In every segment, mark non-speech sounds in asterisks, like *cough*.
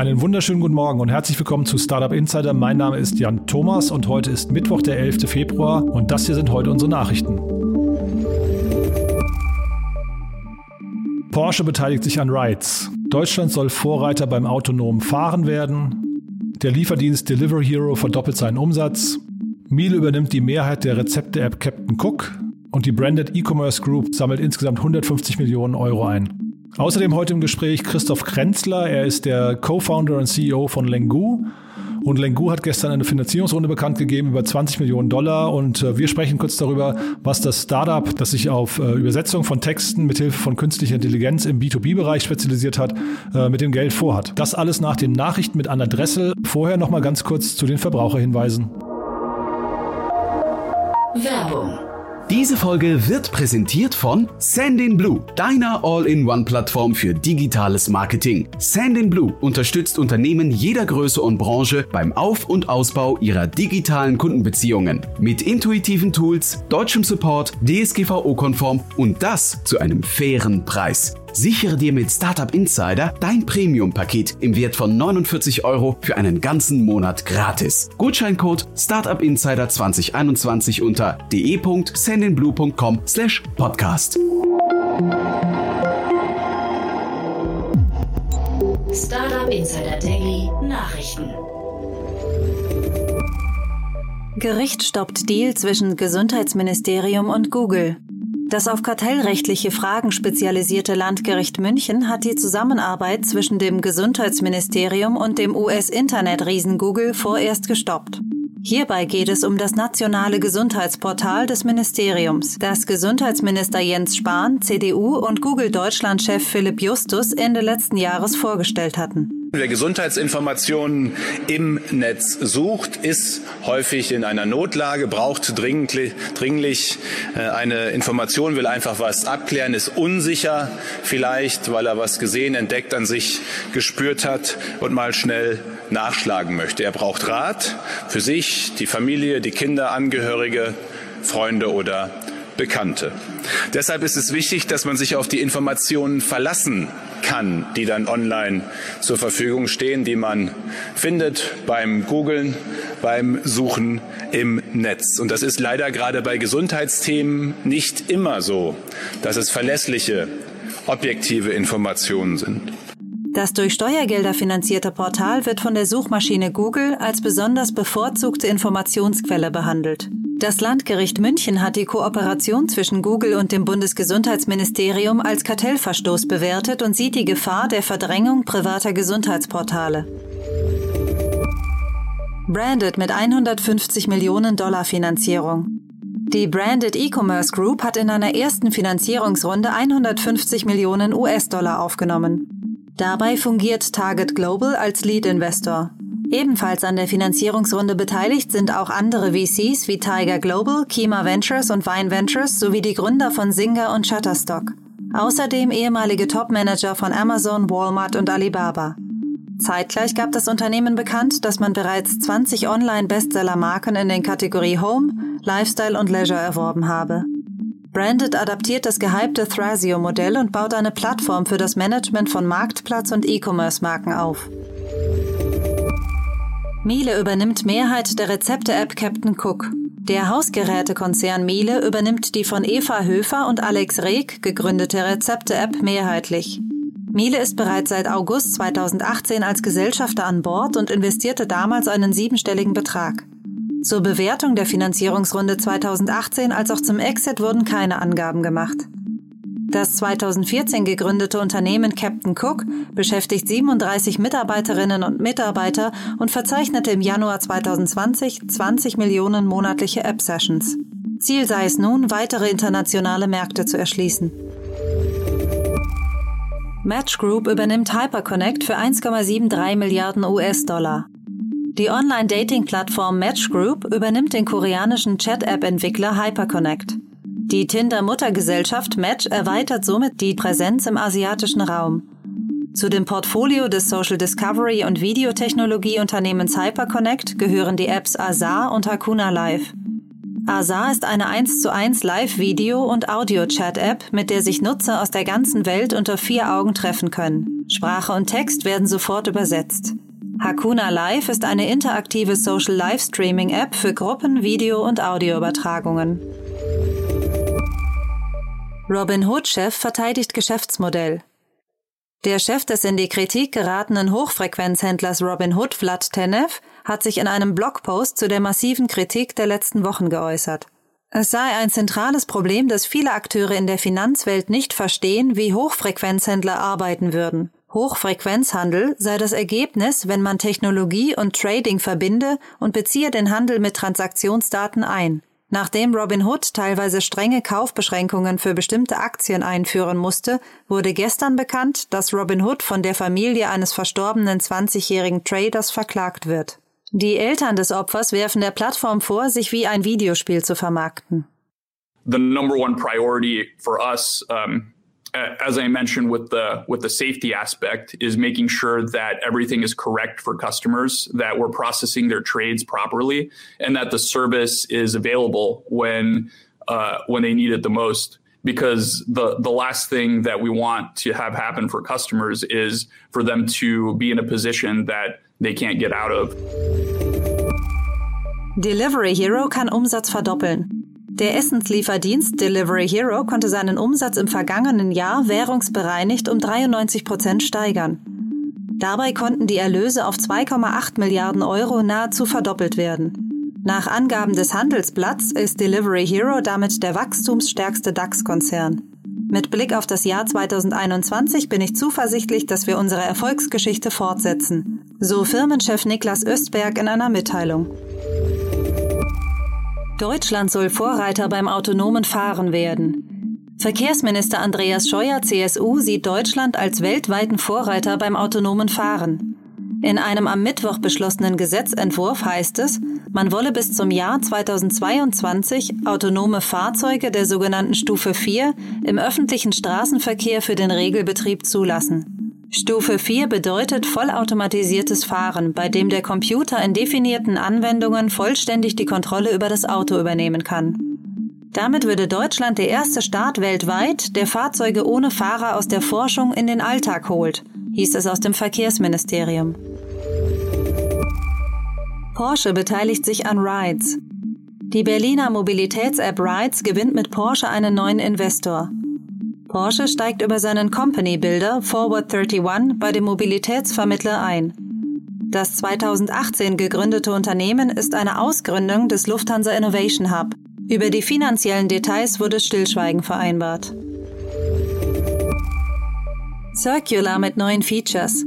Einen wunderschönen guten Morgen und herzlich willkommen zu Startup Insider. Mein Name ist Jan Thomas und heute ist Mittwoch, der 11. Februar und das hier sind heute unsere Nachrichten. Porsche beteiligt sich an Rides. Deutschland soll Vorreiter beim autonomen Fahren werden. Der Lieferdienst Delivery Hero verdoppelt seinen Umsatz. Miele übernimmt die Mehrheit der Rezepte-App Captain Cook und die Branded E-Commerce Group sammelt insgesamt 150 Millionen Euro ein. Außerdem heute im Gespräch Christoph Krenzler. Er ist der Co-Founder und CEO von Lengu. Und Lengu hat gestern eine Finanzierungsrunde bekannt gegeben über 20 Millionen Dollar. Und äh, wir sprechen kurz darüber, was das Startup, das sich auf äh, Übersetzung von Texten mithilfe von künstlicher Intelligenz im B2B-Bereich spezialisiert hat, äh, mit dem Geld vorhat. Das alles nach den Nachrichten mit Anna Dressel. Vorher nochmal ganz kurz zu den Verbraucherhinweisen. Werbung diese Folge wird präsentiert von Sandinblue, deiner All-in-One-Plattform für digitales Marketing. Sandinblue unterstützt Unternehmen jeder Größe und Branche beim Auf- und Ausbau ihrer digitalen Kundenbeziehungen. Mit intuitiven Tools, deutschem Support, DSGVO-konform und das zu einem fairen Preis. Sichere dir mit Startup Insider dein Premium-Paket im Wert von 49 Euro für einen ganzen Monat gratis. Gutscheincode Startup Insider 2021 unter de.sendinblue.com slash podcast. Startup Insider Daily Nachrichten. Gericht stoppt Deal zwischen Gesundheitsministerium und Google. Das auf kartellrechtliche Fragen spezialisierte Landgericht München hat die Zusammenarbeit zwischen dem Gesundheitsministerium und dem US-Internetriesen Google vorerst gestoppt. Hierbei geht es um das nationale Gesundheitsportal des Ministeriums, das Gesundheitsminister Jens Spahn, CDU und Google Deutschland-Chef Philipp Justus Ende letzten Jahres vorgestellt hatten. Wer Gesundheitsinformationen im Netz sucht, ist häufig in einer Notlage, braucht dringlich, dringlich äh, eine Information, will einfach was abklären, ist unsicher vielleicht, weil er was gesehen, entdeckt, an sich gespürt hat und mal schnell nachschlagen möchte. Er braucht Rat für sich, die Familie, die Kinder, Angehörige, Freunde oder Bekannte. Deshalb ist es wichtig, dass man sich auf die Informationen verlassen kann, die dann online zur Verfügung stehen, die man findet beim Googlen, beim Suchen im Netz. Und das ist leider gerade bei Gesundheitsthemen nicht immer so, dass es verlässliche, objektive Informationen sind. Das durch Steuergelder finanzierte Portal wird von der Suchmaschine Google als besonders bevorzugte Informationsquelle behandelt. Das Landgericht München hat die Kooperation zwischen Google und dem Bundesgesundheitsministerium als Kartellverstoß bewertet und sieht die Gefahr der Verdrängung privater Gesundheitsportale. Branded mit 150 Millionen Dollar Finanzierung. Die Branded E-Commerce Group hat in einer ersten Finanzierungsrunde 150 Millionen US-Dollar aufgenommen. Dabei fungiert Target Global als Lead Investor. Ebenfalls an der Finanzierungsrunde beteiligt sind auch andere VCs wie Tiger Global, Kima Ventures und Vine Ventures sowie die Gründer von Singer und Shutterstock. Außerdem ehemalige Topmanager von Amazon, Walmart und Alibaba. Zeitgleich gab das Unternehmen bekannt, dass man bereits 20 Online-Bestseller-Marken in den Kategorie Home, Lifestyle und Leisure erworben habe. Branded adaptiert das gehypte Thrasio-Modell und baut eine Plattform für das Management von Marktplatz- und E-Commerce-Marken auf. Miele übernimmt Mehrheit der Rezepte-App Captain Cook. Der Hausgerätekonzern Miele übernimmt die von Eva Höfer und Alex Reg gegründete Rezepte-App mehrheitlich. Miele ist bereits seit August 2018 als Gesellschafter an Bord und investierte damals einen siebenstelligen Betrag. Zur Bewertung der Finanzierungsrunde 2018 als auch zum Exit wurden keine Angaben gemacht. Das 2014 gegründete Unternehmen Captain Cook beschäftigt 37 Mitarbeiterinnen und Mitarbeiter und verzeichnete im Januar 2020 20 Millionen monatliche App-Sessions. Ziel sei es nun, weitere internationale Märkte zu erschließen. Match Group übernimmt Hyperconnect für 1,73 Milliarden US-Dollar. Die Online-Dating-Plattform Match Group übernimmt den koreanischen Chat-App-Entwickler Hyperconnect. Die Tinder-Muttergesellschaft Match erweitert somit die Präsenz im asiatischen Raum. Zu dem Portfolio des Social Discovery und Videotechnologieunternehmens Hyperconnect gehören die Apps Azar und Hakuna Live. Azar ist eine 1 zu 1 Live-Video- und Audio-Chat-App, mit der sich Nutzer aus der ganzen Welt unter vier Augen treffen können. Sprache und Text werden sofort übersetzt. Hakuna Live ist eine interaktive Social Live Streaming App für Gruppen, Video- und Audioübertragungen. Robin Hood-Chef verteidigt Geschäftsmodell. Der Chef des in die Kritik geratenen Hochfrequenzhändlers Robin Hood, Vlad Tenev, hat sich in einem Blogpost zu der massiven Kritik der letzten Wochen geäußert. Es sei ein zentrales Problem, dass viele Akteure in der Finanzwelt nicht verstehen, wie Hochfrequenzhändler arbeiten würden. Hochfrequenzhandel sei das Ergebnis, wenn man Technologie und Trading verbinde und beziehe den Handel mit Transaktionsdaten ein. Nachdem Robinhood teilweise strenge Kaufbeschränkungen für bestimmte Aktien einführen musste, wurde gestern bekannt, dass Robinhood von der Familie eines verstorbenen 20-jährigen Traders verklagt wird. Die Eltern des Opfers werfen der Plattform vor, sich wie ein Videospiel zu vermarkten. The number one priority for us um as I mentioned with the with the safety aspect is making sure that everything is correct for customers, that we're processing their trades properly, and that the service is available when uh, when they need it the most. Because the the last thing that we want to have happen for customers is for them to be in a position that they can't get out of. Delivery Hero kann Umsatz verdoppeln. Der Essenslieferdienst Delivery Hero konnte seinen Umsatz im vergangenen Jahr währungsbereinigt um 93 Prozent steigern. Dabei konnten die Erlöse auf 2,8 Milliarden Euro nahezu verdoppelt werden. Nach Angaben des Handelsblatts ist Delivery Hero damit der wachstumsstärkste DAX-Konzern. Mit Blick auf das Jahr 2021 bin ich zuversichtlich, dass wir unsere Erfolgsgeschichte fortsetzen, so Firmenchef Niklas Östberg in einer Mitteilung. Deutschland soll Vorreiter beim autonomen Fahren werden. Verkehrsminister Andreas Scheuer CSU sieht Deutschland als weltweiten Vorreiter beim autonomen Fahren. In einem am Mittwoch beschlossenen Gesetzentwurf heißt es, man wolle bis zum Jahr 2022 autonome Fahrzeuge der sogenannten Stufe 4 im öffentlichen Straßenverkehr für den Regelbetrieb zulassen. Stufe 4 bedeutet vollautomatisiertes Fahren, bei dem der Computer in definierten Anwendungen vollständig die Kontrolle über das Auto übernehmen kann. Damit würde Deutschland der erste Staat weltweit, der Fahrzeuge ohne Fahrer aus der Forschung in den Alltag holt, hieß es aus dem Verkehrsministerium. Porsche beteiligt sich an Rides. Die Berliner Mobilitäts-App Rides gewinnt mit Porsche einen neuen Investor. Porsche steigt über seinen Company-Builder Forward 31 bei dem Mobilitätsvermittler ein. Das 2018 gegründete Unternehmen ist eine Ausgründung des Lufthansa Innovation Hub. Über die finanziellen Details wurde Stillschweigen vereinbart. Circular mit neuen Features.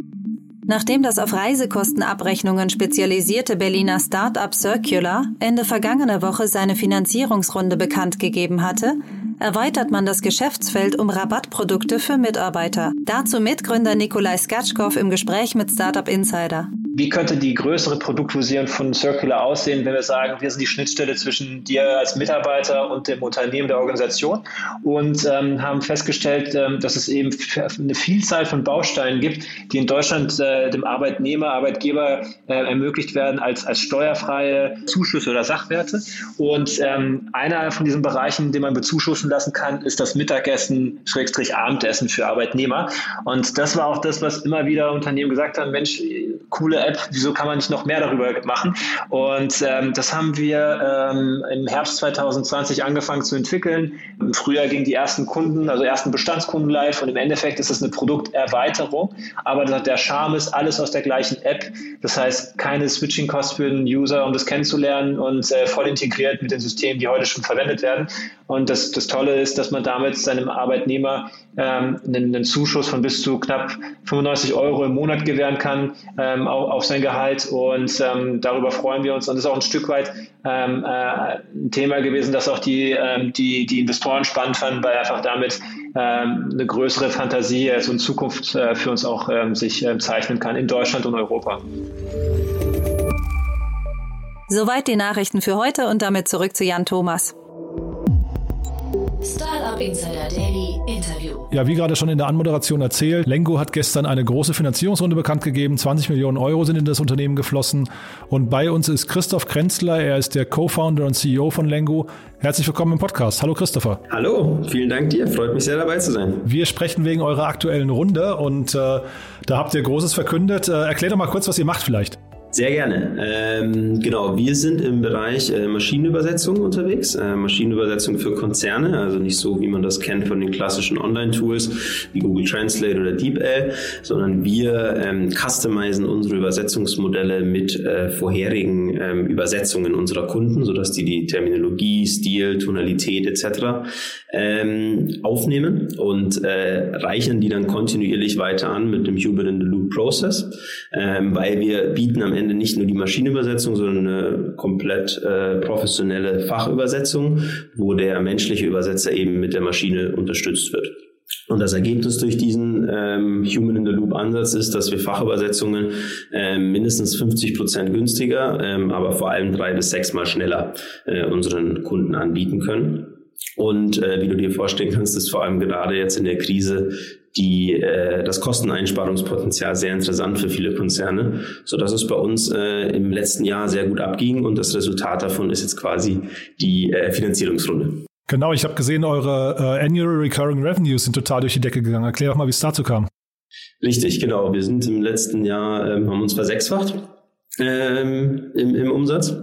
Nachdem das auf Reisekostenabrechnungen spezialisierte Berliner Startup Circular Ende vergangener Woche seine Finanzierungsrunde bekannt gegeben hatte, erweitert man das Geschäftsfeld um Rabattprodukte für Mitarbeiter. Dazu Mitgründer Nikolai Skatschkow im Gespräch mit Startup Insider. Wie könnte die größere Produktvision von Circular aussehen, wenn wir sagen, wir sind die Schnittstelle zwischen dir als Mitarbeiter und dem Unternehmen der Organisation und ähm, haben festgestellt, ähm, dass es eben eine Vielzahl von Bausteinen gibt, die in Deutschland äh, dem Arbeitnehmer, Arbeitgeber äh, ermöglicht werden als, als steuerfreie Zuschüsse oder Sachwerte. Und ähm, einer von diesen Bereichen, den man bezuschussen lassen kann, ist das Mittagessen, Schrägstrich Abendessen für Arbeitnehmer. Und das war auch das, was immer wieder Unternehmen gesagt haben, Mensch, coole App, wieso kann man nicht noch mehr darüber machen? Und ähm, das haben wir ähm, im Herbst 2020 angefangen zu entwickeln. Im Frühjahr gingen die ersten Kunden, also ersten Bestandskunden live und im Endeffekt ist es eine Produkterweiterung. Aber der Charme ist alles aus der gleichen App. Das heißt, keine Switching-Cost für den User, um das kennenzulernen und äh, voll integriert mit den Systemen, die heute schon verwendet werden. Und das, das Tolle ist, dass man damit seinem Arbeitnehmer ähm, einen, einen Zuschuss von bis zu knapp 95 Euro im Monat gewähren kann ähm, auf, auf sein Gehalt. Und ähm, darüber freuen wir uns. Und das ist auch ein Stück weit ähm, äh, ein Thema gewesen, das auch die, ähm, die, die Investoren spannend fanden, weil einfach damit ähm, eine größere Fantasie also in Zukunft äh, für uns auch ähm, sich äh, zeichnen kann in Deutschland und Europa. Soweit die Nachrichten für heute und damit zurück zu Jan Thomas. Startup Insider Daily Interview. Ja, wie gerade schon in der Anmoderation erzählt, Lengo hat gestern eine große Finanzierungsrunde bekannt gegeben. 20 Millionen Euro sind in das Unternehmen geflossen. Und bei uns ist Christoph Krenzler. Er ist der Co-Founder und CEO von Lengo. Herzlich willkommen im Podcast. Hallo Christopher. Hallo, vielen Dank dir. Freut mich sehr dabei zu sein. Wir sprechen wegen eurer aktuellen Runde und äh, da habt ihr Großes verkündet. Äh, erklär doch mal kurz, was ihr macht vielleicht. Sehr gerne. Ähm, genau, wir sind im Bereich äh, Maschinenübersetzung unterwegs. Äh, Maschinenübersetzung für Konzerne, also nicht so, wie man das kennt von den klassischen Online-Tools wie Google Translate oder DeepL, sondern wir ähm, customizen unsere Übersetzungsmodelle mit äh, vorherigen ähm, Übersetzungen unserer Kunden, sodass die die Terminologie, Stil, Tonalität etc. Ähm, aufnehmen und äh, reichern die dann kontinuierlich weiter an mit dem Human in the Loop Process, ähm, weil wir bieten am Ende Ende nicht nur die Maschinenübersetzung, sondern eine komplett äh, professionelle Fachübersetzung, wo der menschliche Übersetzer eben mit der Maschine unterstützt wird. Und das Ergebnis durch diesen ähm, Human in the Loop Ansatz ist, dass wir Fachübersetzungen ähm, mindestens 50 Prozent günstiger, ähm, aber vor allem drei bis sechsmal schneller äh, unseren Kunden anbieten können. Und äh, wie du dir vorstellen kannst, ist vor allem gerade jetzt in der Krise die, äh, das Kosteneinsparungspotenzial sehr interessant für viele Konzerne, so dass es bei uns äh, im letzten Jahr sehr gut abging und das Resultat davon ist jetzt quasi die äh, Finanzierungsrunde. Genau, ich habe gesehen, eure äh, Annual Recurring Revenues sind total durch die Decke gegangen. Erklär doch mal, wie es dazu kam. Richtig, genau. Wir sind im letzten Jahr, ähm, haben uns versechsfacht ähm, im, im Umsatz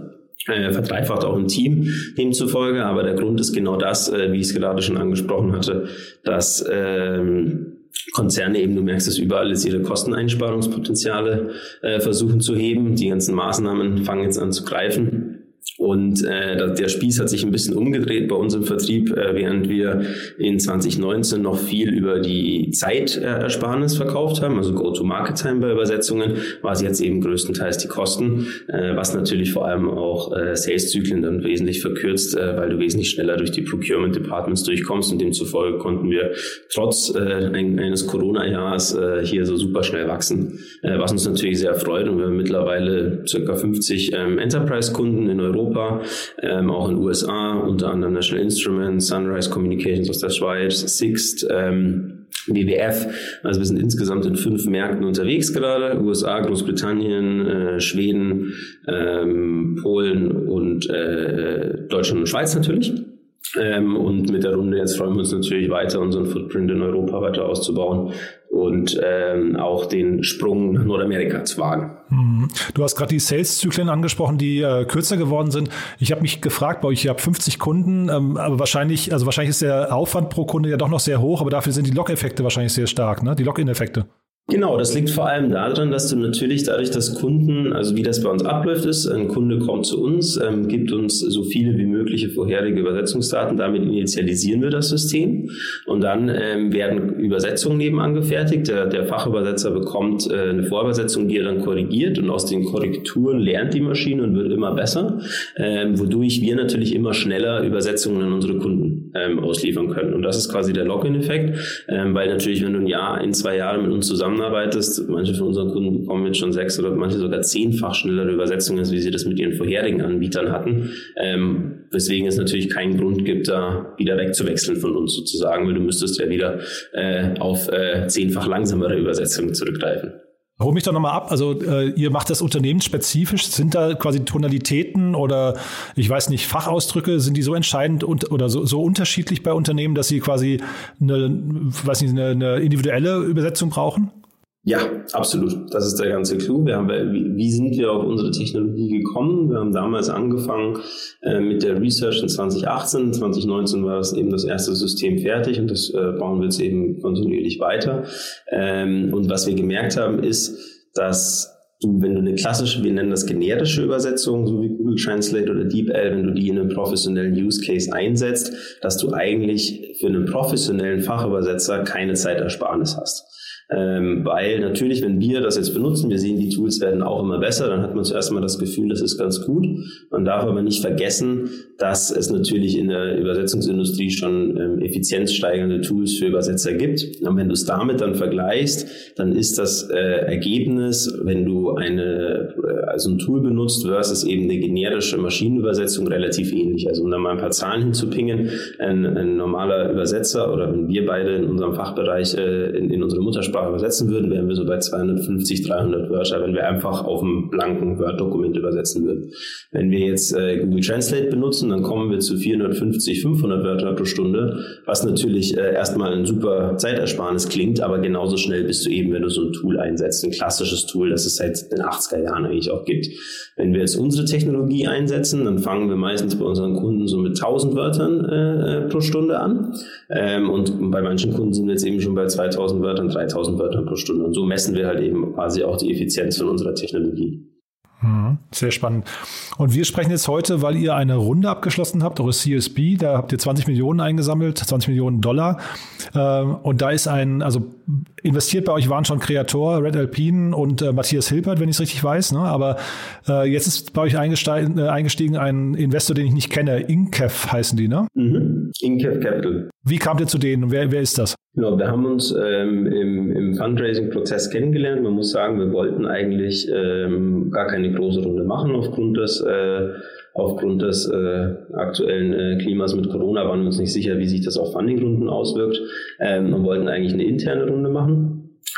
äh, verdreifacht auch im Team demzufolge. Aber der Grund ist genau das, äh, wie ich es gerade schon angesprochen hatte, dass ähm, Konzerne eben, du merkst es überall, jetzt ihre Kosteneinsparungspotenziale äh, versuchen zu heben. Die ganzen Maßnahmen fangen jetzt an zu greifen. Und äh, der Spieß hat sich ein bisschen umgedreht bei uns im Vertrieb, äh, während wir in 2019 noch viel über die Zeitersparnis verkauft haben, also Go-to-Market-Time bei Übersetzungen, war es jetzt eben größtenteils die Kosten, äh, was natürlich vor allem auch äh, Sales-Zyklen dann wesentlich verkürzt, äh, weil du wesentlich schneller durch die Procurement-Departments durchkommst. Und demzufolge konnten wir trotz äh, ein, eines Corona-Jahres äh, hier so super schnell wachsen, äh, was uns natürlich sehr freut. Und wir haben mittlerweile circa 50 ähm, Enterprise-Kunden in Europa Europa, ähm, auch in den USA, unter anderem National Instruments, Sunrise Communications aus der Schweiz, Sixt, ähm, WWF. Also wir sind insgesamt in fünf Märkten unterwegs gerade. USA, Großbritannien, äh, Schweden, ähm, Polen und äh, Deutschland und Schweiz natürlich. Ähm, und mit der Runde jetzt freuen wir uns natürlich weiter, unseren Footprint in Europa weiter auszubauen und ähm, auch den Sprung nach Nordamerika zu wagen. Mhm. Du hast gerade die Sales-Zyklen angesprochen, die äh, kürzer geworden sind. Ich habe mich gefragt, bei euch, ihr habt 50 Kunden, ähm, aber wahrscheinlich, also wahrscheinlich ist der Aufwand pro Kunde ja doch noch sehr hoch, aber dafür sind die Log-Effekte wahrscheinlich sehr stark, ne? Die Login-Effekte. Genau, das liegt vor allem daran, dass du natürlich dadurch, dass Kunden, also wie das bei uns abläuft ist, ein Kunde kommt zu uns, ähm, gibt uns so viele wie mögliche vorherige Übersetzungsdaten, damit initialisieren wir das System und dann ähm, werden Übersetzungen nebenan gefertigt. Der, der Fachübersetzer bekommt äh, eine Vorübersetzung, die er dann korrigiert und aus den Korrekturen lernt die Maschine und wird immer besser, ähm, wodurch wir natürlich immer schneller Übersetzungen an unsere Kunden ähm, ausliefern können. Und das ist quasi der Login-Effekt, ähm, weil natürlich, wenn du ein Jahr, ein, zwei Jahre mit uns zusammen zusammenarbeitest, manche von unseren Kunden bekommen jetzt schon sechs oder manche sogar zehnfach schnellere Übersetzungen, als wie sie das mit ihren vorherigen Anbietern hatten. Ähm, weswegen es natürlich keinen Grund gibt, da wieder wegzuwechseln von uns sozusagen, weil du müsstest ja wieder äh, auf äh, zehnfach langsamere Übersetzungen zurückgreifen. Hol mich doch nochmal ab. Also äh, ihr macht das unternehmensspezifisch. Sind da quasi Tonalitäten oder ich weiß nicht, Fachausdrücke, sind die so entscheidend und, oder so, so unterschiedlich bei Unternehmen, dass sie quasi eine, weiß nicht, eine, eine individuelle Übersetzung brauchen? Ja, absolut. Das ist der ganze Clou. Wir haben, wie sind wir auf unsere Technologie gekommen? Wir haben damals angefangen äh, mit der Research in 2018. 2019 war das eben das erste System fertig und das äh, bauen wir jetzt eben kontinuierlich weiter. Ähm, und was wir gemerkt haben, ist, dass du, wenn du eine klassische, wir nennen das generische Übersetzung, so wie Google Translate oder DeepL, wenn du die in einem professionellen Use Case einsetzt, dass du eigentlich für einen professionellen Fachübersetzer keine Zeitersparnis hast. Ähm, weil natürlich, wenn wir das jetzt benutzen, wir sehen, die Tools werden auch immer besser, dann hat man zuerst mal das Gefühl, das ist ganz gut. Man darf aber nicht vergessen, dass es natürlich in der Übersetzungsindustrie schon ähm, effizienzsteigernde Tools für Übersetzer gibt. Und wenn du es damit dann vergleichst, dann ist das äh, Ergebnis, wenn du eine, äh, also ein Tool benutzt versus eben eine generische Maschinenübersetzung relativ ähnlich. Also um da mal ein paar Zahlen hinzupingen, ein, ein normaler Übersetzer oder wenn wir beide in unserem Fachbereich äh, in, in unsere Muttersprache übersetzen würden, wären wir so bei 250, 300 Wörter, wenn wir einfach auf einem blanken Word-Dokument übersetzen würden. Wenn wir jetzt äh, Google Translate benutzen, dann kommen wir zu 450, 500 Wörter pro Stunde, was natürlich äh, erstmal ein super Zeitersparnis klingt, aber genauso schnell bist du eben, wenn du so ein Tool einsetzt, ein klassisches Tool, das es seit den 80er Jahren eigentlich auch gibt. Wenn wir jetzt unsere Technologie einsetzen, dann fangen wir meistens bei unseren Kunden so mit 1000 Wörtern äh, äh, pro Stunde an. Ähm, und bei manchen Kunden sind wir jetzt eben schon bei 2000 Wörtern, 3000 Wörtern pro Stunde. Und so messen wir halt eben quasi auch die Effizienz von unserer Technologie. Mhm. Sehr spannend. Und wir sprechen jetzt heute, weil ihr eine Runde abgeschlossen habt, eure CSB, da habt ihr 20 Millionen eingesammelt, 20 Millionen Dollar. Ähm, und da ist ein, also investiert bei euch waren schon Kreator, Red Alpine und äh, Matthias Hilpert, wenn ich es richtig weiß. Ne? Aber äh, jetzt ist bei euch eingestiegen, äh, eingestiegen ein Investor, den ich nicht kenne. Incef heißen die, ne? Mhm. Incef Capital. Wie kamt ihr zu denen? Wer, wer ist das? Genau, wir haben uns ähm, im, im Fundraising-Prozess kennengelernt. Man muss sagen, wir wollten eigentlich ähm, gar keine große Runde machen aufgrund des, äh, aufgrund des äh, aktuellen äh, Klimas mit Corona. Waren wir uns nicht sicher, wie sich das auf Funding-Runden auswirkt. Ähm, und wollten eigentlich eine interne Runde machen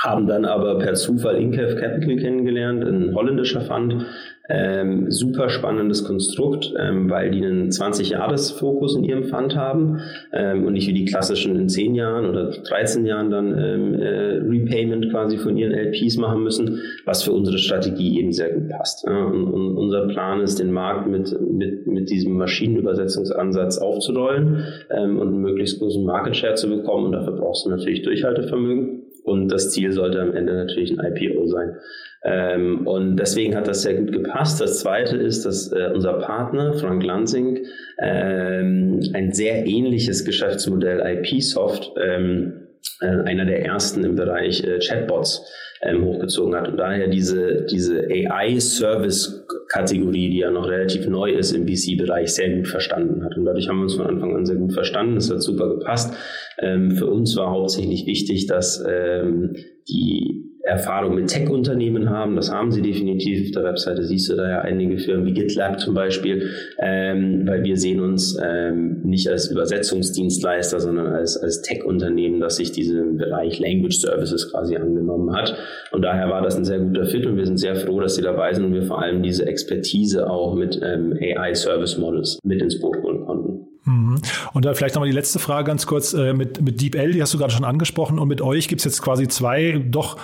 haben dann aber per Zufall Incaf Capital kennengelernt, ein holländischer Fund, ähm, super spannendes Konstrukt, ähm, weil die einen 20-Jahres-Fokus in ihrem Fund haben ähm, und nicht wie die klassischen in 10 Jahren oder 13 Jahren dann ähm, äh, Repayment quasi von ihren LPs machen müssen, was für unsere Strategie eben sehr gut passt. Ja. Und, und, unser Plan ist, den Markt mit, mit, mit diesem Maschinenübersetzungsansatz aufzurollen ähm, und einen möglichst großen Market Share zu bekommen. Und dafür brauchst du natürlich Durchhaltevermögen. Und das Ziel sollte am Ende natürlich ein IPO sein. Ähm, und deswegen hat das sehr gut gepasst. Das zweite ist, dass äh, unser Partner, Frank Lansing, ähm, ein sehr ähnliches Geschäftsmodell IPsoft, ähm, äh, einer der ersten im Bereich äh, Chatbots ähm, hochgezogen hat und daher diese, diese AI-Service-Kategorie, die ja noch relativ neu ist im VC-Bereich, sehr gut verstanden hat. Und dadurch haben wir uns von Anfang an sehr gut verstanden. Es hat super gepasst. Ähm, für uns war hauptsächlich wichtig, dass ähm, die Erfahrung mit Tech-Unternehmen haben. Das haben sie definitiv. Auf der Webseite siehst du da ja einige Firmen wie GitLab zum Beispiel, ähm, weil wir sehen uns ähm, nicht als Übersetzungsdienstleister, sondern als, als Tech-Unternehmen, das sich diesem Bereich Language Services quasi angenommen hat. Und daher war das ein sehr guter Fit und wir sind sehr froh, dass sie dabei sind und wir vor allem diese Expertise auch mit ähm, AI-Service Models mit ins Boot holen konnten. Mhm. Und dann vielleicht nochmal die letzte Frage ganz kurz äh, mit, mit DeepL, die hast du gerade schon angesprochen. Und mit euch gibt es jetzt quasi zwei doch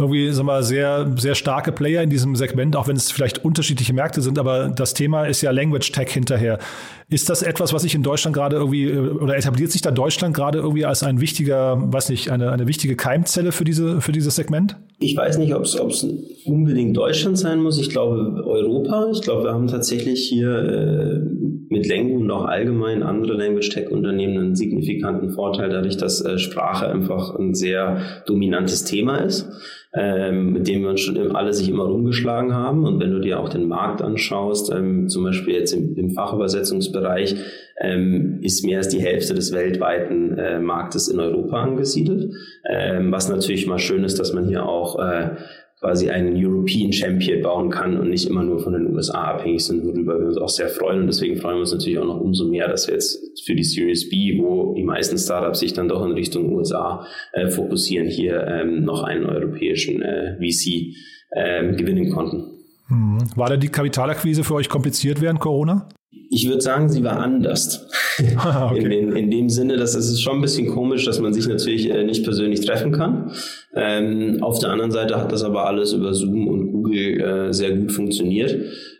irgendwie sagen wir, sehr, sehr starke Player in diesem Segment, auch wenn es vielleicht unterschiedliche Märkte sind, aber das Thema ist ja Language Tech hinterher. Ist das etwas, was sich in Deutschland gerade irgendwie, äh, oder etabliert sich da Deutschland gerade irgendwie als ein wichtiger, weiß nicht, eine, eine wichtige Keimzelle für, diese, für dieses Segment? Ich weiß nicht, ob es unbedingt Deutschland sein muss. Ich glaube Europa. Ich glaube, wir haben tatsächlich hier äh, mit Lengu und auch allgemein andere Language Tech Unternehmen einen signifikanten Vorteil, dadurch, dass äh, Sprache einfach ein sehr dominantes Thema ist ähm, mit dem wir uns schon alle sich immer rumgeschlagen haben. Und wenn du dir auch den Markt anschaust, ähm, zum Beispiel jetzt im, im Fachübersetzungsbereich, ähm, ist mehr als die Hälfte des weltweiten äh, Marktes in Europa angesiedelt. Ähm, was natürlich mal schön ist, dass man hier auch äh, quasi einen European Champion bauen kann und nicht immer nur von den USA abhängig sind, worüber wir uns auch sehr freuen. Und deswegen freuen wir uns natürlich auch noch umso mehr, dass wir jetzt für die Series B, wo die meisten Startups sich dann doch in Richtung USA äh, fokussieren, hier ähm, noch einen europäischen äh, VC ähm, gewinnen konnten. Hm. War da die Kapitalakquise für euch kompliziert während Corona? Ich würde sagen, sie war anders. *laughs* okay. in, den, in, dem Sinne, dass es ist schon ein bisschen komisch, dass man sich natürlich äh, nicht persönlich treffen kann. Ähm, auf der anderen Seite hat das aber alles über Zoom und Google äh, sehr gut funktioniert.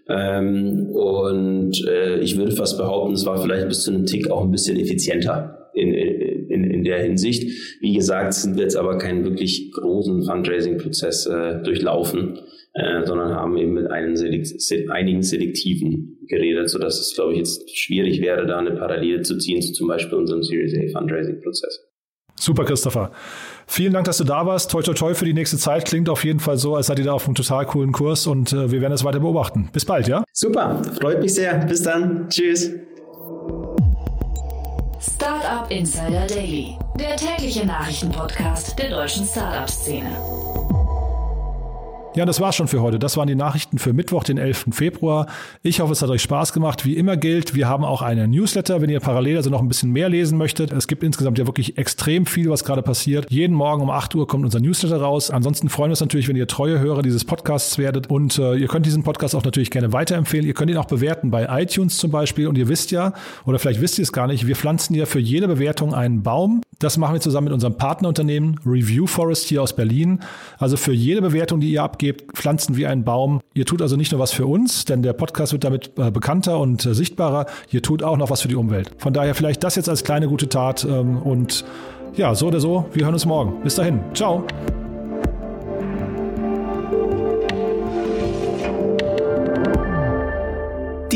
Ähm, und äh, ich würde fast behaupten, es war vielleicht bis zu einem Tick auch ein bisschen effizienter in, in, in der Hinsicht. Wie gesagt, sind wir jetzt aber keinen wirklich großen Fundraising-Prozess äh, durchlaufen äh, sondern haben eben mit einem Selekt einigen Selektiven geredet, sodass es, glaube ich, jetzt schwierig wäre, da eine Parallele zu ziehen zu zum Beispiel unserem Series A Fundraising-Prozess. Super, Christopher. Vielen Dank, dass du da warst. Toi, toi, toi für die nächste Zeit. Klingt auf jeden Fall so, als seid ihr da auf einem total coolen Kurs und äh, wir werden es weiter beobachten. Bis bald, ja? Super, freut mich sehr. Bis dann. Tschüss. Startup Insider Daily, der tägliche Nachrichtenpodcast der deutschen Startup-Szene. Ja, das war's schon für heute. Das waren die Nachrichten für Mittwoch, den 11. Februar. Ich hoffe, es hat euch Spaß gemacht. Wie immer gilt, wir haben auch eine Newsletter, wenn ihr parallel also noch ein bisschen mehr lesen möchtet. Es gibt insgesamt ja wirklich extrem viel, was gerade passiert. Jeden Morgen um 8 Uhr kommt unser Newsletter raus. Ansonsten freuen wir uns natürlich, wenn ihr treue Hörer dieses Podcasts werdet. Und äh, ihr könnt diesen Podcast auch natürlich gerne weiterempfehlen. Ihr könnt ihn auch bewerten bei iTunes zum Beispiel. Und ihr wisst ja, oder vielleicht wisst ihr es gar nicht, wir pflanzen ja für jede Bewertung einen Baum. Das machen wir zusammen mit unserem Partnerunternehmen Review Forest hier aus Berlin. Also für jede Bewertung, die ihr abgebt, pflanzen wir einen Baum. Ihr tut also nicht nur was für uns, denn der Podcast wird damit äh, bekannter und äh, sichtbarer. Ihr tut auch noch was für die Umwelt. Von daher vielleicht das jetzt als kleine gute Tat. Ähm, und ja, so oder so, wir hören uns morgen. Bis dahin. Ciao.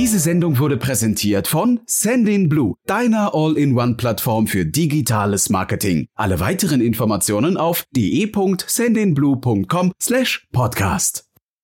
Diese Sendung wurde präsentiert von Sendinblue, deiner All-in-One-Plattform für digitales Marketing. Alle weiteren Informationen auf de.sendinblue.com/podcast.